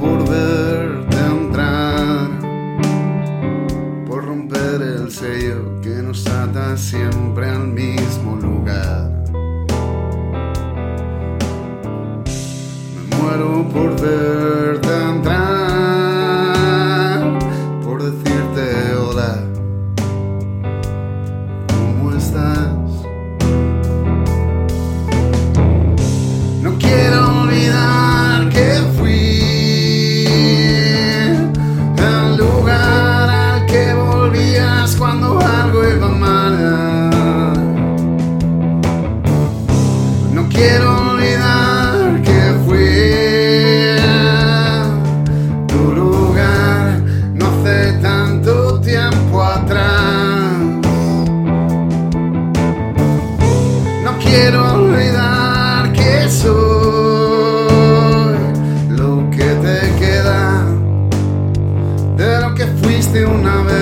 por verte entrar, por romper el sello que nos ata siempre al mismo lugar. Me muero por ver quiero olvidar que fui tu lugar no hace tanto tiempo atrás. No quiero olvidar que soy lo que te queda de lo que fuiste una vez.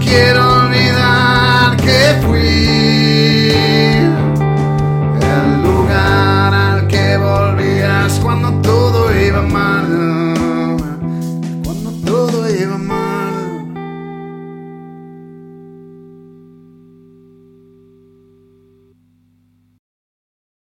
quiero